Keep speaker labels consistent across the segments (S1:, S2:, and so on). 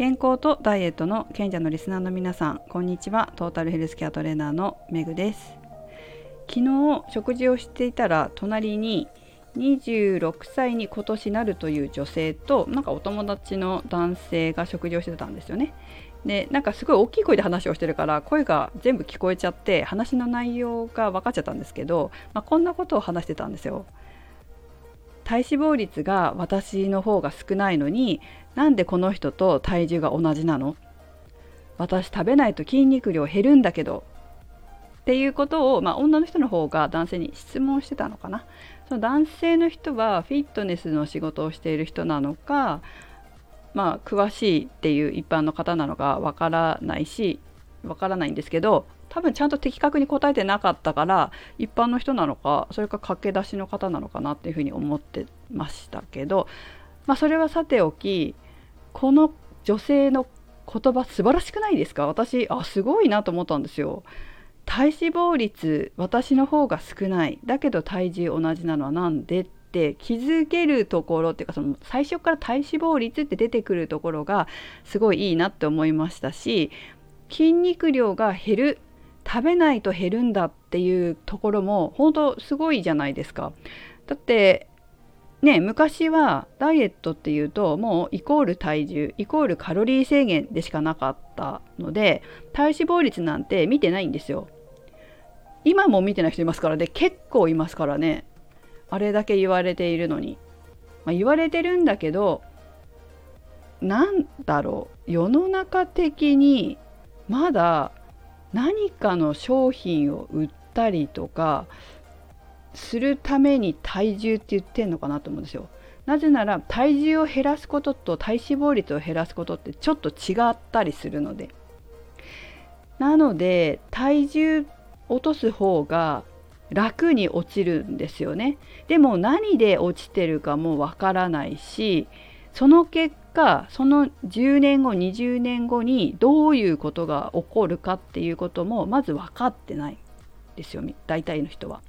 S1: 健康とダイエットの賢者のリスナーの皆さんこんにちは。トータルヘルスケアトレーナーのメグです。昨日食事をしていたら隣に26歳に今年なるという女性となんかお友達の男性が食事をしてたんですよね。でなんかすごい大きい声で話をしてるから声が全部聞こえちゃって話の内容が分かっちゃったんですけど、まあ、こんなことを話してたんですよ。体脂肪率が私の方が少ないのになんでこの人と体重が同じなの？私食べないと筋肉量減るんだけど。っていうことを、まあ、女の人の方が男性に質問してたのかな。その男性の人はフィットネスの仕事をしている人なのかまあ詳しいっていう一般の方なのかわからないしわからないんですけど多分ちゃんと的確に答えてなかったから一般の人なのかそれか駆け出しの方なのかなっていうふうに思ってましたけど、まあ、それはさておきこの女性の言葉素晴らしくないですか？私あすごいなと思ったんですよ。体脂肪率私の方が少ないだけど体重同じなのは何でって気づけるところっていうかその最初から体脂肪率って出てくるところがすごいいいなって思いましたし筋肉量が減る食べないと減るんだっていうところも本当すごいじゃないですか。だってね昔はダイエットっていうともうイコール体重イコールカロリー制限でしかなかったので体脂肪率なんて見てないんですよ。今も見てない人いますからね結構いますからねあれだけ言われているのに。まあ、言われてるんだけどなんだろう世の中的にまだ何かの商品を売ったりとかするために体重って言ってんのかなと思うんですよ。なぜなら体重を減らすことと体脂肪率を減らすことってちょっと違ったりするので。なので体重落とす方が楽に落ちるんですよね。でも何で落ちてるかもわからないしその結果その10年後20年後にどういうことが起こるかっていうこともまず分かってないですよ大体の人は。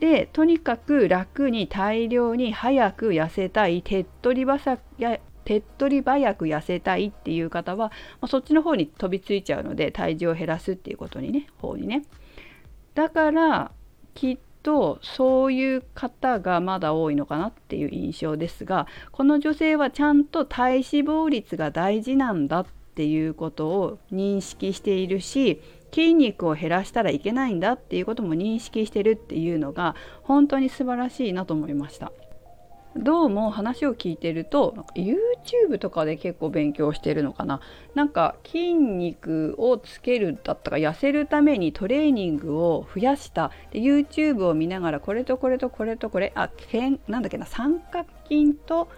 S1: でとにかく楽に大量に早く痩せたい手っ取りばさや手っ取り早く痩せたいっていう方は、まあ、そっちの方に飛びついちゃうので体重を減らすっていうことにね方にね。だからきっとそういう方がまだ多いのかなっていう印象ですがこの女性はちゃんと体脂肪率が大事なんだっていうことを認識しているし筋肉を減らしたらいけないんだっていうことも認識してるっていうのが本当に素晴らしいなと思いました。どうも話を聞いてると YouTube とかで結構勉強してるのかななんか筋肉をつけるだったか痩せるためにトレーニングを増やしたで YouTube を見ながらこれとこれとこれとこれあけんなんだっけな三角筋と,、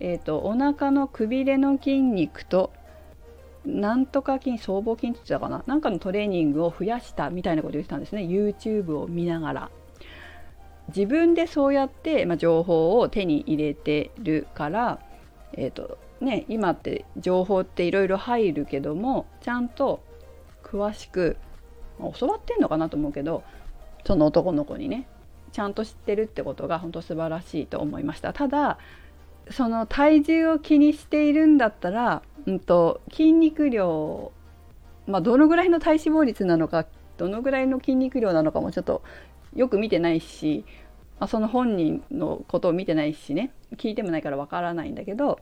S1: えーと、お腹のくびれの筋肉となんとか筋僧帽筋って言ったかな？なんかのトレーニングを増やしたみたいなこと言ってたんですね。YouTube を見ながら。自分でそうやって、まあ、情報を手に入れてるから、えーとね、今って情報っていろいろ入るけどもちゃんと詳しく、まあ、教わってんのかなと思うけどその男の子にねちゃんと知ってるってことが本当素晴らしいと思いました。ただその体重を気にしているんだったら、うんと、筋肉量、まあ、どのぐらいの体脂肪率なのかどのぐらいの筋肉量なのかもちょっとよく見てないし、まあ、その本人のことを見てないしね聞いてもないからわからないんだけど、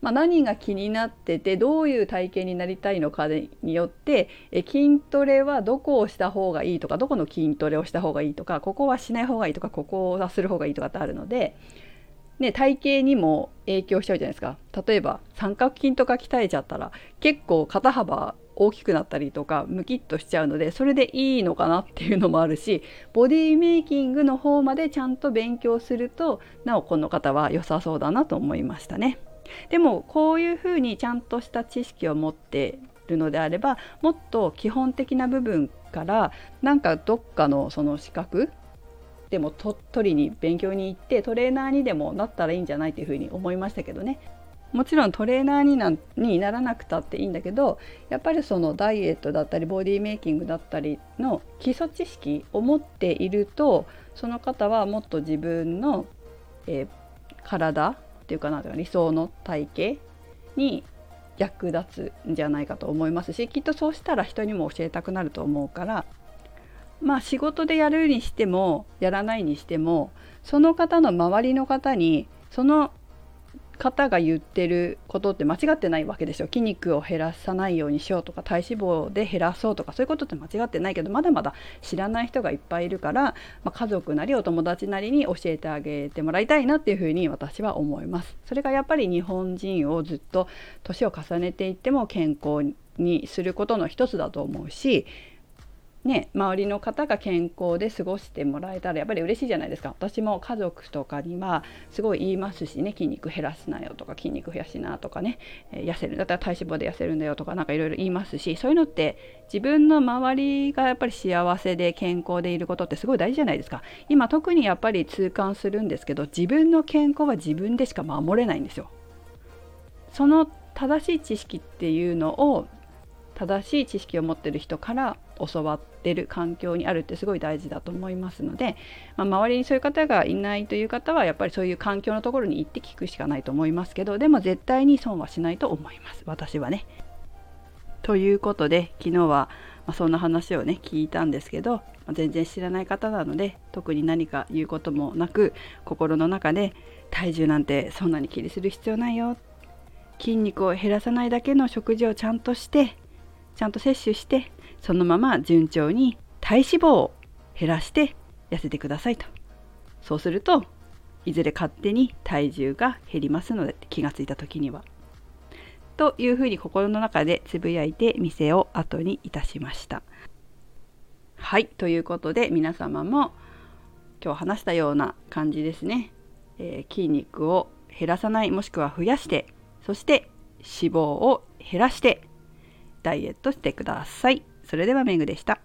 S1: まあ、何が気になっててどういう体型になりたいのかによってえ筋トレはどこをした方がいいとかどこの筋トレをした方がいいとかここはしない方がいいとかここをする方がいいとかってあるので。ね、体型にも影響しちゃうじゃないですか例えば三角筋とか鍛えちゃったら結構肩幅大きくなったりとかムキッとしちゃうのでそれでいいのかなっていうのもあるしボディメイキングの方までちゃんと勉強するとなおこの方は良さそうだなと思いましたね。でもこういうふうにちゃんとした知識を持ってるのであればもっと基本的な部分からなんかどっかのその資格でも取りに勉強に行ってトレーナーにでもなったらいいんじゃないというふうに思いましたけどね。もちろんトレーナーになにならなくたっていいんだけどやっぱりそのダイエットだったりボディメイキングだったりの基礎知識を持っているとその方はもっと自分の、え、体っていうかな理想の体型に役立つんじゃないかと思いますしきっとそうしたら人にも教えたくなると思うから。まあ仕事でやるにしてもやらないにしてもその方の周りの方にその方が言ってることって間違ってないわけでしょ筋肉を減らさないようにしようとか体脂肪で減らそうとかそういうことって間違ってないけどまだまだ知らない人がいっぱいいるから、まあ、家族なりお友達なりに教えてあげてもらいたいなっていうふうに私は思います。それがやっぱり日本人をずっと年を重ねていっても健康にすることの一つだと思うしね、周りの方が健康で過ごしてもらえたらやっぱり嬉しいじゃないですか。私も家族とかにはすごい言いますしね筋肉減らすなよとか筋肉増やしなとかね、え痩せるだったら体脂肪で痩せるんだよとか何かいろいろ言いますしそういうのって自分の周りがやっぱり幸せで健康でいることってすごい大事じゃないですか。今特にやっぱり痛感するんですけど自分の健康は自分でしか守れないんですよ。その正しい知識っていうのを正しい知識を持ってる人から教わってる環境にあるってすごい大事だと思いますので、まあ、周りにそういう方がいないという方はやっぱりそういう環境のところに行って聞くしかないと思いますけどでも絶対に損はしないと思います私はね。ということで昨日は、まそんな話をね聞いたんですけど、ま全然知らない方なので特に何か言うこともなく心の中で体重なんてそんなに気にする必要ないよ筋肉を減らさないだけの食事をちゃんとしてちゃんと摂取してそのまま順調に体脂肪を減らして痩せてくださいとそうするといずれ勝手に体重が減りますので気がついた時には。というふうに心の中でつぶやいて店を後にいたしました。はいということで皆様も今日話したような感じですね、えー、筋肉を減らさないもしくは増やしてそして脂肪を減らしてダイエットしてください。それではメグでした。